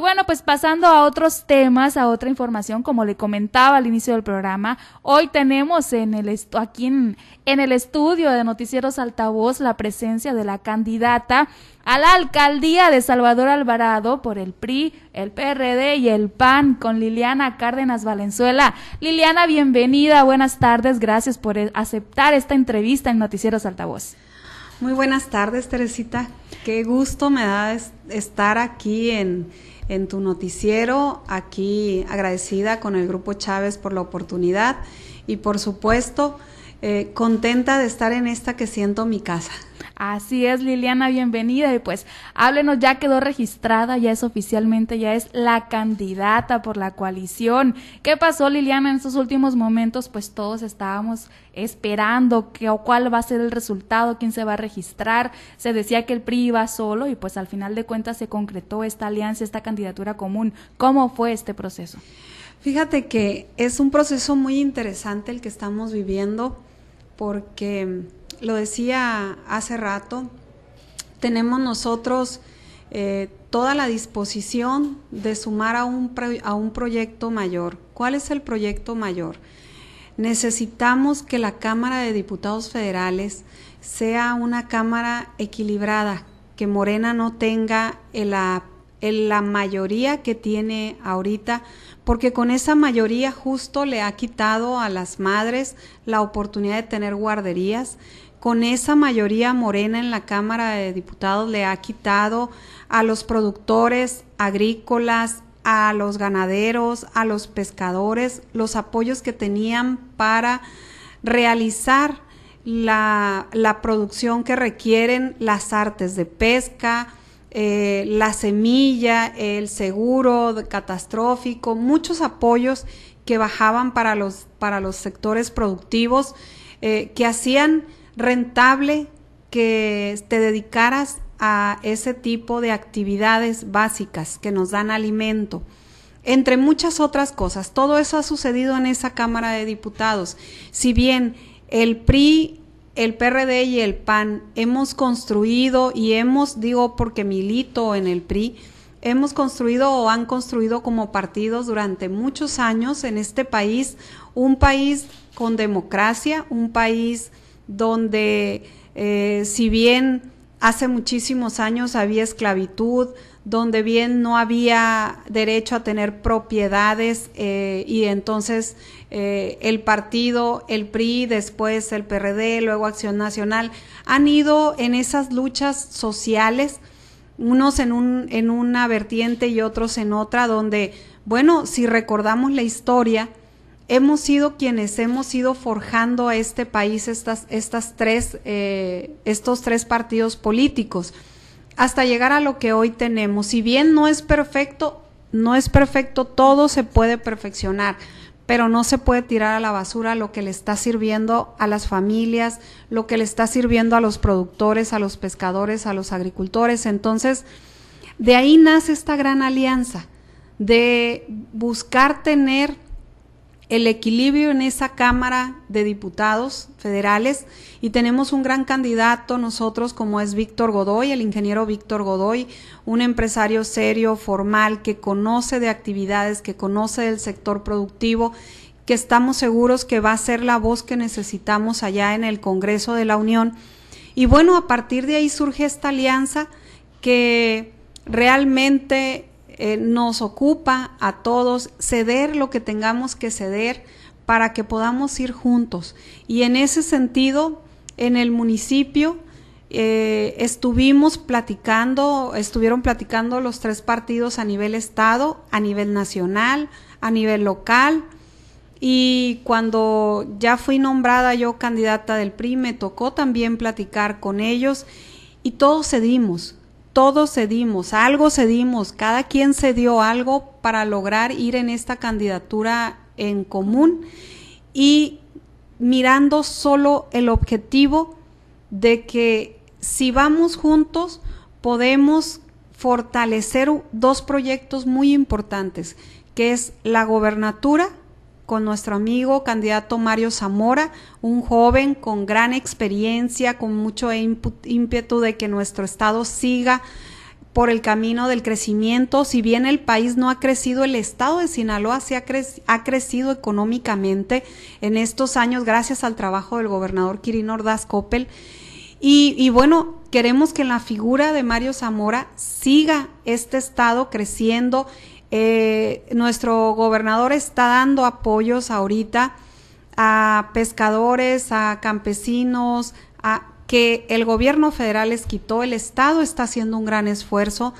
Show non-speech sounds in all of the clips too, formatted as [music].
Y bueno, pues pasando a otros temas, a otra información, como le comentaba al inicio del programa, hoy tenemos en el aquí en, en el estudio de Noticieros Altavoz la presencia de la candidata a la alcaldía de Salvador Alvarado por el PRI, el PRD y el PAN con Liliana Cárdenas Valenzuela. Liliana, bienvenida, buenas tardes, gracias por aceptar esta entrevista en Noticieros Altavoz. Muy buenas tardes, Teresita. Qué gusto me da estar aquí en, en tu noticiero, aquí agradecida con el Grupo Chávez por la oportunidad y por supuesto eh, contenta de estar en esta que siento mi casa. Así es, Liliana, bienvenida. Y pues háblenos, ya quedó registrada, ya es oficialmente, ya es la candidata por la coalición. ¿Qué pasó, Liliana, en estos últimos momentos? Pues todos estábamos esperando que, o cuál va a ser el resultado, quién se va a registrar. Se decía que el PRI iba solo y pues al final de cuentas se concretó esta alianza, esta candidatura común. ¿Cómo fue este proceso? Fíjate que es un proceso muy interesante el que estamos viviendo porque lo decía hace rato, tenemos nosotros eh, toda la disposición de sumar a un, a un proyecto mayor. ¿Cuál es el proyecto mayor? Necesitamos que la Cámara de Diputados Federales sea una Cámara equilibrada, que Morena no tenga la, la mayoría que tiene ahorita, porque con esa mayoría justo le ha quitado a las madres la oportunidad de tener guarderías, con esa mayoría morena en la Cámara de Diputados le ha quitado a los productores agrícolas, a los ganaderos, a los pescadores, los apoyos que tenían para realizar la, producción que requieren las artes de pesca, eh, la semilla, el seguro catastrófico, muchos apoyos que bajaban para los, para los sectores productivos, eh, que hacían rentable que te dedicaras a ese tipo de actividades básicas que nos dan alimento, entre muchas otras cosas. Todo eso ha sucedido en esa Cámara de Diputados. Si bien el PRI, el PRD y el PAN hemos construido y hemos, digo porque milito en el PRI, hemos construido o han construido como partidos durante muchos años en este país un país con democracia, un país donde eh, si bien hace muchísimos años había esclavitud, donde bien no había derecho a tener propiedades eh, y entonces eh, el partido, el PRI, después el PRD, luego Acción Nacional, han ido en esas luchas sociales, unos en, un, en una vertiente y otros en otra, donde, bueno, si recordamos la historia, hemos sido quienes hemos ido forjando a este país estas, estas tres, eh, estos tres partidos políticos hasta llegar a lo que hoy tenemos. Si bien no es perfecto, no es perfecto, todo se puede perfeccionar, pero no se puede tirar a la basura lo que le está sirviendo a las familias, lo que le está sirviendo a los productores, a los pescadores, a los agricultores. Entonces, de ahí nace esta gran alianza de buscar tener el equilibrio en esa Cámara de Diputados federales y tenemos un gran candidato nosotros como es Víctor Godoy, el ingeniero Víctor Godoy, un empresario serio, formal, que conoce de actividades, que conoce del sector productivo, que estamos seguros que va a ser la voz que necesitamos allá en el Congreso de la Unión. Y bueno, a partir de ahí surge esta alianza que realmente eh, nos ocupa a todos ceder lo que tengamos que ceder para que podamos ir juntos. Y en ese sentido, en el municipio eh, estuvimos platicando, estuvieron platicando los tres partidos a nivel estado, a nivel nacional, a nivel local. Y cuando ya fui nombrada yo candidata del PRI, me tocó también platicar con ellos y todos cedimos todos cedimos, algo cedimos, cada quien cedió algo para lograr ir en esta candidatura en común y mirando solo el objetivo de que si vamos juntos podemos fortalecer dos proyectos muy importantes, que es la gobernatura con nuestro amigo candidato Mario Zamora, un joven con gran experiencia, con mucho ímpetu de que nuestro estado siga por el camino del crecimiento. Si bien el país no ha crecido, el estado de Sinaloa sí ha, ha crecido económicamente en estos años gracias al trabajo del gobernador Quirino Ordaz Coppel. Y, bueno, queremos que la figura de Mario Zamora siga este estado creciendo. Eh, nuestro gobernador está dando apoyos ahorita a pescadores, a campesinos, a que el gobierno federal les quitó, el Estado está haciendo un gran esfuerzo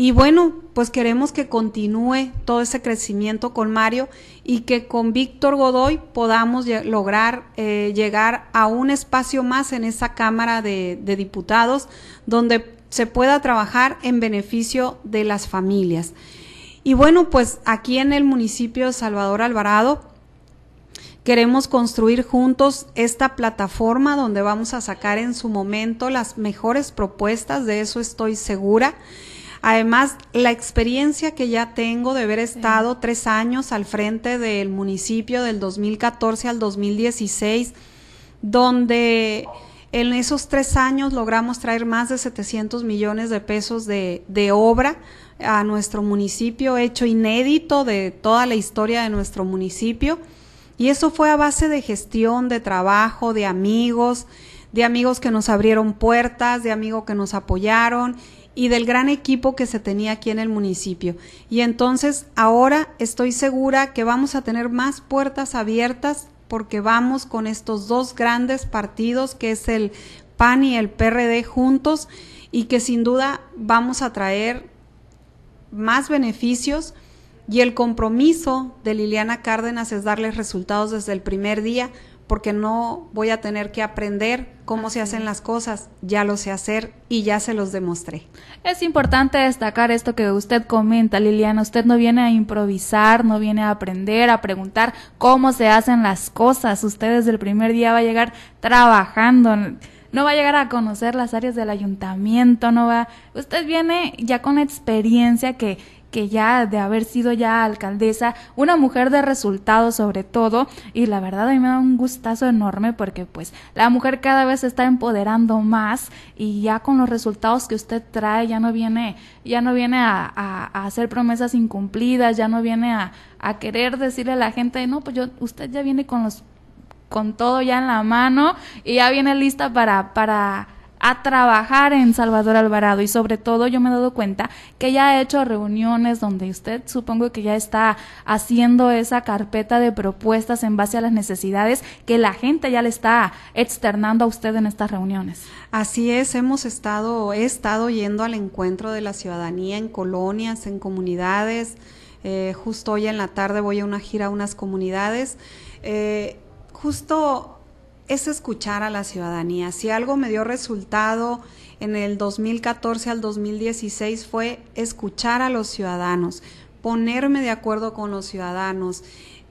y bueno, pues queremos que continúe todo ese crecimiento con Mario y que con Víctor Godoy podamos lograr eh, llegar a un espacio más en esa Cámara de, de Diputados donde se pueda trabajar en beneficio de las familias. Y bueno, pues aquí en el municipio de Salvador Alvarado, Queremos construir juntos esta plataforma donde vamos a sacar en su momento las mejores propuestas, de eso estoy segura. Además, la experiencia que ya tengo de haber estado tres años al frente del municipio del 2014 al 2016, donde en esos tres años logramos traer más de 700 millones de pesos de, de obra a nuestro municipio, hecho inédito de toda la historia de nuestro municipio. Y eso fue a base de gestión, de trabajo, de amigos, de amigos que nos abrieron puertas, de amigos que nos apoyaron y del gran equipo que se tenía aquí en el municipio. Y entonces ahora estoy segura que vamos a tener más puertas abiertas porque vamos con estos dos grandes partidos que es el PAN y el PRD juntos y que sin duda vamos a traer más beneficios y el compromiso de Liliana Cárdenas es darles resultados desde el primer día, porque no voy a tener que aprender cómo se hacen las cosas, ya lo sé hacer y ya se los demostré. Es importante destacar esto que usted comenta, Liliana, usted no viene a improvisar, no viene a aprender, a preguntar cómo se hacen las cosas, usted desde el primer día va a llegar trabajando. No va a llegar a conocer las áreas del ayuntamiento, no va, usted viene ya con experiencia que que ya de haber sido ya alcaldesa, una mujer de resultados sobre todo, y la verdad a mí me da un gustazo enorme porque pues la mujer cada vez se está empoderando más y ya con los resultados que usted trae ya no viene, ya no viene a, hacer promesas incumplidas, ya no viene a, a querer decirle a la gente, no, pues yo, usted ya viene con los con todo ya en la mano y ya viene lista para, para a trabajar en Salvador Alvarado y sobre todo yo me he dado cuenta que ya ha hecho reuniones donde usted supongo que ya está haciendo esa carpeta de propuestas en base a las necesidades que la gente ya le está externando a usted en estas reuniones. Así es, hemos estado, he estado yendo al encuentro de la ciudadanía en colonias, en comunidades. Eh, justo hoy en la tarde voy a una gira a unas comunidades. Eh, justo es escuchar a la ciudadanía. Si algo me dio resultado en el 2014 al 2016 fue escuchar a los ciudadanos, ponerme de acuerdo con los ciudadanos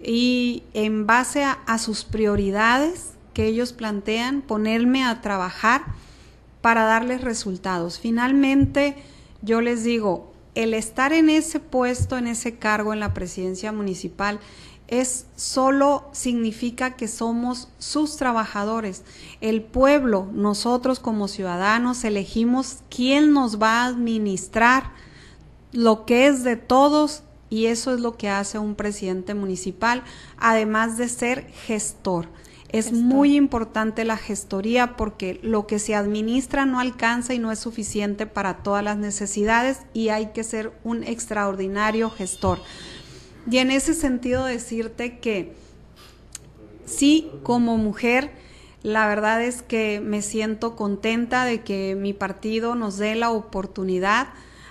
y en base a, sus prioridades que ellos plantean, ponerme a trabajar para darles resultados. Finalmente, yo les digo, el estar en ese puesto, en ese cargo en la presidencia municipal, es solo significa que somos sus trabajadores. El pueblo, nosotros como ciudadanos, elegimos quién nos va a administrar lo que es de todos y eso es lo que hace un presidente municipal, además de ser gestor. Es muy importante la gestoría porque lo que se administra no alcanza y no es suficiente para todas las necesidades y hay que ser un extraordinario gestor. Y en ese sentido decirte que sí, como mujer, la verdad es que me siento contenta de que mi partido nos dé la oportunidad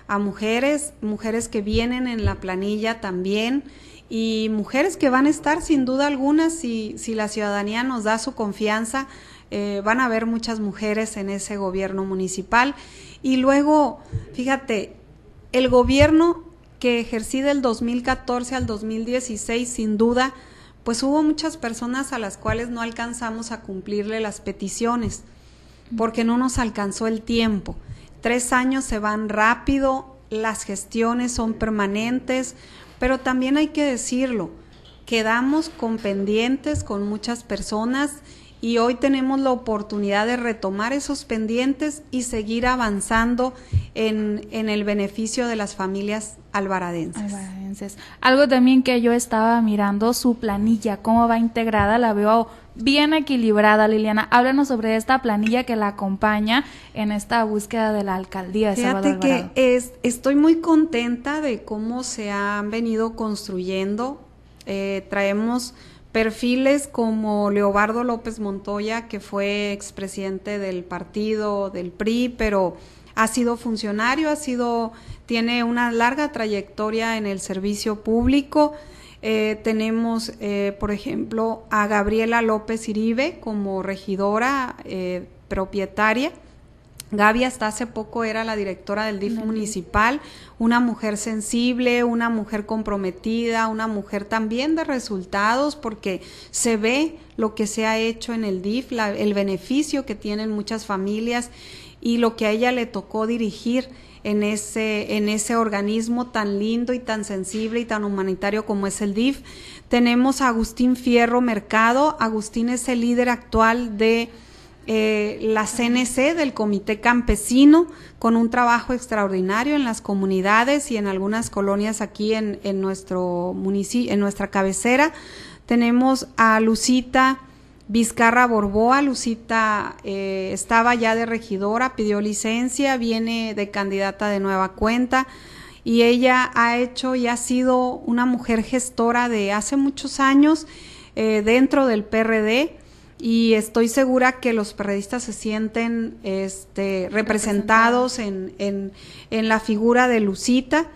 a mujeres, mujeres que vienen en la planilla también y mujeres que van a estar sin duda alguna si, si la ciudadanía nos da su confianza. Eh, van a haber muchas mujeres en ese gobierno municipal. Y luego, fíjate, el gobierno que ejercí del 2014 al 2016, sin duda, pues hubo muchas personas a las cuales no alcanzamos a cumplirle las peticiones, porque no nos alcanzó el tiempo. Tres años se van rápido, las gestiones son permanentes, pero también hay que decirlo, quedamos con pendientes con muchas personas y hoy tenemos la oportunidad de retomar esos pendientes y seguir avanzando en, en el beneficio de las familias albaradenses. Algo también que yo estaba mirando, su planilla, cómo va integrada, la veo bien equilibrada, Liliana. Háblanos sobre esta planilla que la acompaña en esta búsqueda de la alcaldía de Fíjate que es, estoy muy contenta de cómo se han venido construyendo. Eh, traemos perfiles como Leobardo López Montoya, que fue expresidente del partido, del PRI, pero ha sido funcionario, ha sido, tiene una larga trayectoria en el servicio público. Eh, tenemos, eh, por ejemplo, a Gabriela López Iribe como regidora eh, propietaria. Gaby hasta hace poco era la directora del DIF municipal, una mujer sensible, una mujer comprometida, una mujer también de resultados, porque se ve lo que se ha hecho en el DIF, el beneficio que tienen muchas familias y lo que a ella le tocó dirigir en ese, en ese organismo tan lindo y tan sensible y tan humanitario como es el DIF. Tenemos a Agustín Fierro Mercado. Agustín es el líder actual de eh, la CNC del Comité Campesino con un trabajo extraordinario en las comunidades y en algunas colonias aquí en, nuestro municipio, en nuestra cabecera. Tenemos a Lucita Vizcarra Borboa. Lucita eh, estaba ya de regidora, pidió licencia, viene de candidata de nueva cuenta y ella ha hecho y ha sido una mujer gestora de hace muchos años eh, dentro del PRD y estoy segura que los periodistas se sienten este, representados en, en, en, la figura de Lucita.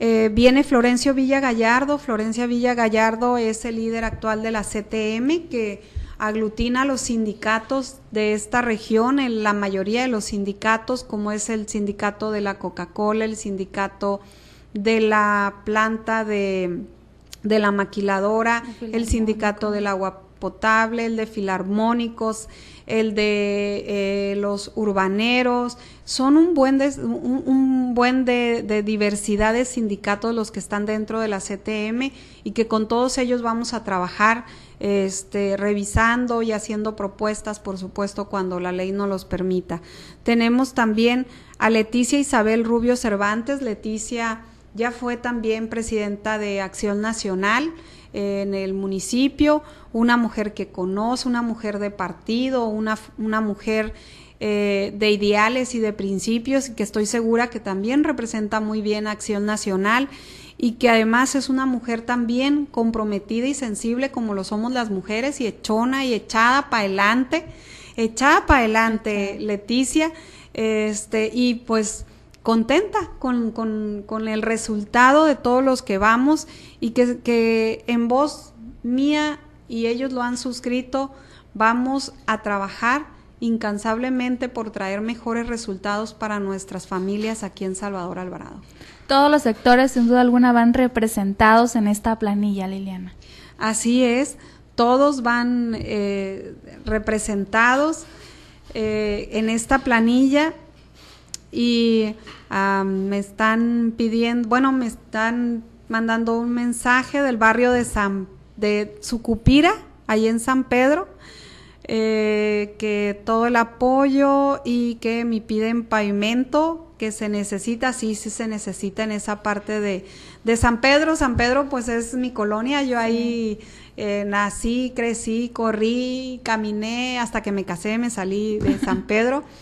Eh, viene Florencio Villa Gallardo. Florencia Villa Gallardo es el líder actual de la CTM que aglutina a los sindicatos de esta región, en la mayoría de los sindicatos, como es el sindicato de la Coca-Cola, el sindicato de la planta de, de la maquiladora, el sindicato del agua potable, el de filarmónicos, el de eh, los urbaneros, son un buen, de, un, buen de, diversidad de sindicatos los que están dentro de la CTM y que con todos ellos vamos a trabajar este, revisando y haciendo propuestas, por supuesto, cuando la ley nos los permita. Tenemos también a Leticia Isabel Rubio Cervantes. Leticia ya fue también presidenta de Acción Nacional en el municipio, una mujer que conoce, una mujer de partido, una, una mujer eh, de ideales y de principios, que estoy segura que también representa muy bien Acción Nacional y que además es una mujer también comprometida y sensible como lo somos las mujeres y echona y echada para adelante, echada para adelante, Leticia, este, y pues contenta con, con, con, el resultado de todos los que vamos y que, que en voz mía y ellos lo han suscrito, vamos a trabajar incansablemente por traer mejores resultados para nuestras familias aquí en Salvador Alvarado. Todos los sectores, sin duda alguna, van representados en esta planilla, Liliana. Así es, todos van eh, representados eh, en esta planilla y me están pidiendo, bueno, me están mandando un mensaje del barrio de San de Sucupira, ahí en San Pedro, eh, que todo el apoyo y que me piden pavimento que se necesita, sí, sí se necesita en esa parte de, de San Pedro. San Pedro pues es mi colonia, yo ahí eh, nací, crecí, corrí, caminé, hasta que me casé, me salí de San Pedro. [laughs]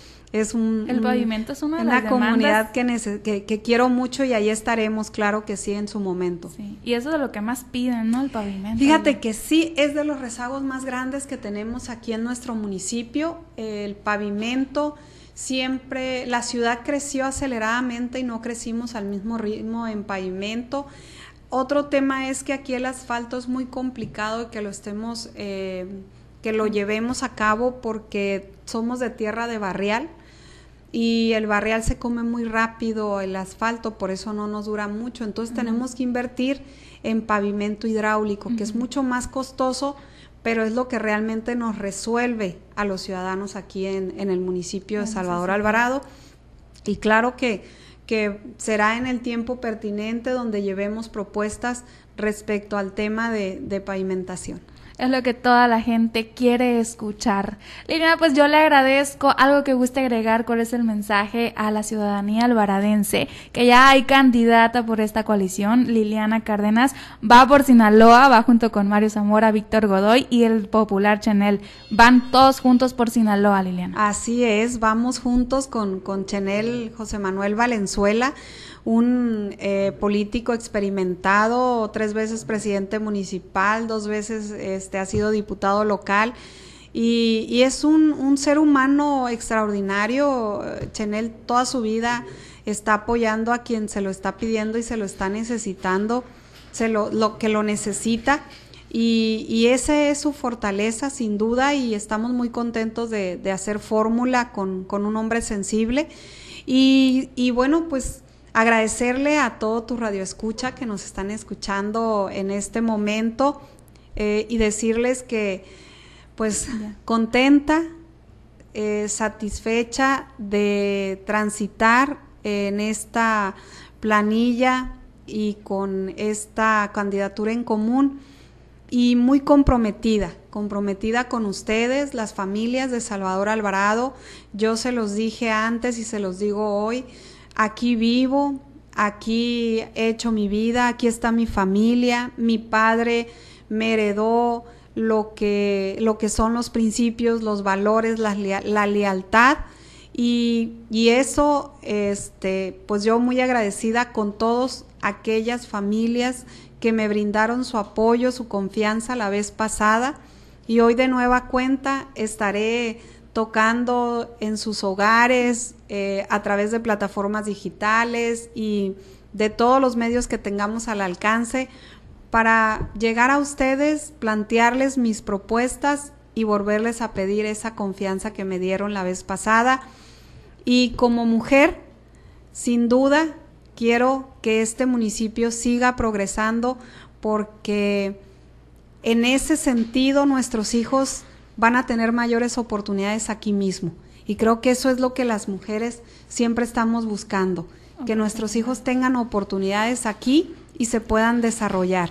es un, el pavimento es una, de una comunidad que, que, quiero mucho y ahí estaremos, claro que sí, en su momento. Y eso es de lo que más piden, ¿no? El pavimento. Fíjate que sí, es de los rezagos más grandes que tenemos aquí en nuestro municipio, el pavimento. Siempre la ciudad creció aceleradamente y no crecimos al mismo ritmo en pavimento. Otro tema es que aquí el asfalto es muy complicado y que lo estemos, eh, que lo llevemos a cabo porque somos de tierra de barrial y el barrial se come muy rápido, el asfalto, por eso no nos dura mucho. Entonces tenemos que invertir en pavimento hidráulico, que es mucho más costoso, pero es lo que realmente nos resuelve a los ciudadanos aquí en, el municipio de Salvador Alvarado. Y claro que, que será en el tiempo pertinente donde llevemos propuestas respecto al tema de, de pavimentación. Es lo que toda la gente quiere escuchar. Liliana, pues yo le agradezco algo que guste agregar, cuál es el mensaje a la ciudadanía albaradense, que ya hay candidata por esta coalición. Liliana Cárdenas va por Sinaloa, va junto con Mario Zamora, Víctor Godoy y el popular Chanel. Van todos juntos por Sinaloa, Liliana. Así es, vamos juntos con, con Chanel José Manuel Valenzuela un eh, político experimentado, tres veces presidente municipal, dos veces este, ha sido diputado local. Y, es un, ser humano extraordinario. Chenel toda su vida está apoyando a quien se lo está pidiendo y se lo está necesitando, se lo, lo que lo necesita. Y, y esa es su fortaleza, sin duda, y estamos muy contentos de, hacer fórmula con, con, un hombre sensible. Y, y bueno, pues agradecerle a todo tu radio escucha que nos están escuchando en este momento eh, y decirles que pues contenta, eh, satisfecha de transitar en esta planilla y con esta candidatura en común y muy comprometida, comprometida con ustedes, las familias de Salvador Alvarado. Yo se los dije antes y se los digo hoy, aquí vivo, aquí he hecho mi vida, aquí está mi familia, mi padre me heredó lo que, lo que son los principios, los valores, la, lealtad. Y, y, eso, este, pues yo muy agradecida con todas aquellas familias que me brindaron su apoyo, su confianza la vez pasada. Y hoy de nueva cuenta estaré tocando en sus hogares, eh, a través de plataformas digitales y de todos los medios que tengamos al alcance para llegar a ustedes, plantearles mis propuestas y volverles a pedir esa confianza que me dieron la vez pasada. Y como mujer, sin duda, quiero que este municipio siga progresando porque en ese sentido nuestros hijos van a tener mayores oportunidades aquí mismo. Y creo que eso es lo que las mujeres siempre estamos buscando, que nuestros hijos tengan oportunidades aquí y se puedan desarrollar.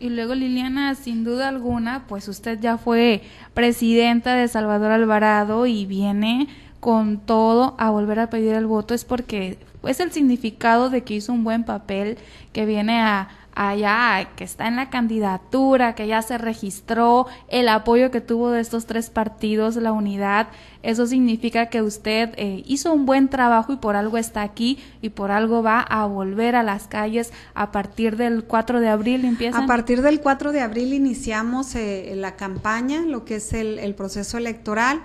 Y luego Liliana, sin duda alguna, pues usted ya fue presidenta de Salvador Alvarado y viene con todo a volver a pedir el voto, es porque es el significado de que hizo un buen papel, que viene a, allá, que está en la candidatura, que ya se registró, el apoyo que tuvo de estos tres partidos, la unidad, eso significa que usted eh, hizo un buen trabajo y por algo está aquí y por algo va a volver a las calles a partir del 4 de abril. A partir del 4 de abril iniciamos eh, la campaña, lo que es el, proceso electoral.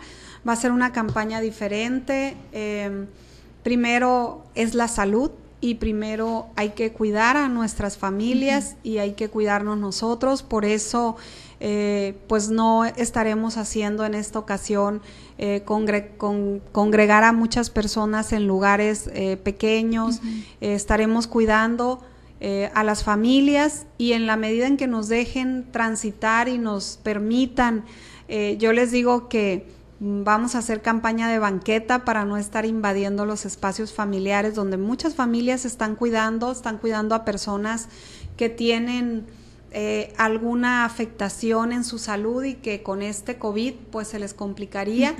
Va a ser una campaña diferente. Eh, primero es la salud, y primero hay que cuidar a nuestras familias y hay que cuidarnos nosotros. Por eso, eh, pues no estaremos haciendo en esta ocasión eh, congregar a muchas personas en lugares eh, pequeños. estaremos cuidando a las familias y en la medida en que nos dejen transitar y nos permitan, yo les digo que Vamos a hacer campaña de banqueta para no estar invadiendo los espacios familiares donde muchas familias están cuidando, están cuidando a personas que tienen eh, alguna afectación en su salud y que con este COVID pues se les complicaría.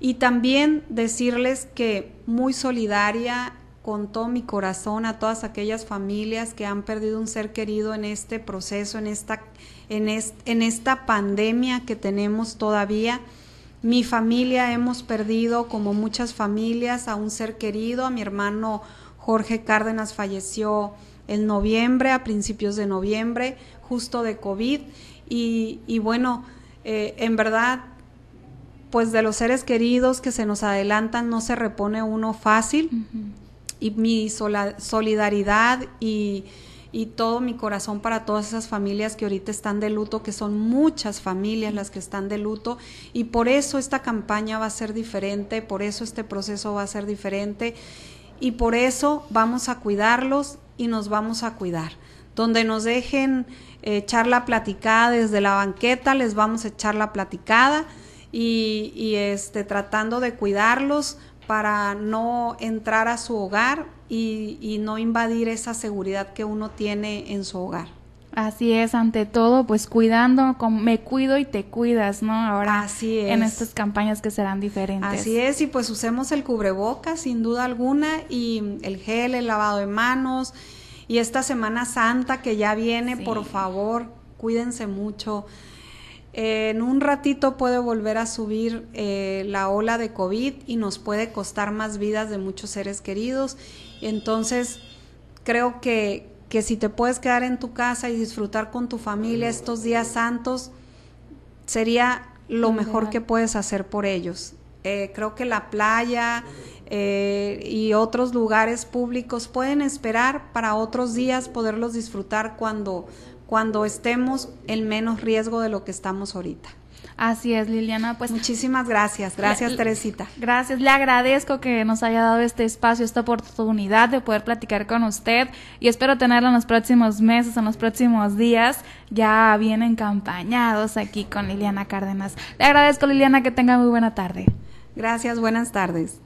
Y también decirles que muy solidaria con todo mi corazón a todas aquellas familias que han perdido un ser querido en este proceso, en esta, en, en esta pandemia que tenemos todavía. Mi familia hemos perdido, como muchas familias, a un ser querido. A mi hermano Jorge Cárdenas falleció en noviembre, a principios de noviembre, justo de COVID. Y, bueno, eh, en verdad, pues de los seres queridos que se nos adelantan no se repone uno fácil. Y mi solidaridad y y todo mi corazón para todas esas familias que ahorita están de luto, que son muchas familias las que están de luto y por eso esta campaña va a ser diferente, por eso este proceso va a ser diferente y por eso vamos a cuidarlos y nos vamos a cuidar. Donde nos dejen echar la platicada desde la banqueta, les vamos a echar la platicada y, y este, tratando de cuidarlos para no entrar a su hogar y, no invadir esa seguridad que uno tiene en su hogar. Así es, ante todo, pues cuidando, me cuido y te cuidas, ¿no? Ahora Así es. en estas campañas que serán diferentes. Así es, y pues usemos el cubrebocas sin duda alguna y el gel, el lavado de manos y esta Semana Santa que ya viene, por favor, cuídense mucho. en un ratito puede volver a subir eh, la ola de COVID y nos puede costar más vidas de muchos seres queridos. Entonces, creo que, que si te puedes quedar en tu casa y disfrutar con tu familia estos días santos, sería lo mejor que puedes hacer por ellos. Eh, creo que la playa eh, y otros lugares públicos pueden esperar para otros días poderlos disfrutar cuando, cuando estemos en menos riesgo de lo que estamos ahorita. Así es, Liliana. Pues muchísimas gracias. Gracias, Teresita. Gracias. Le agradezco que nos haya dado este espacio, esta oportunidad de poder platicar con usted y espero tenerla en los próximos meses, en los próximos días, ya bien encampañados aquí con Liliana Cárdenas. Le agradezco, Liliana, que tenga muy buena tarde. Gracias, buenas tardes.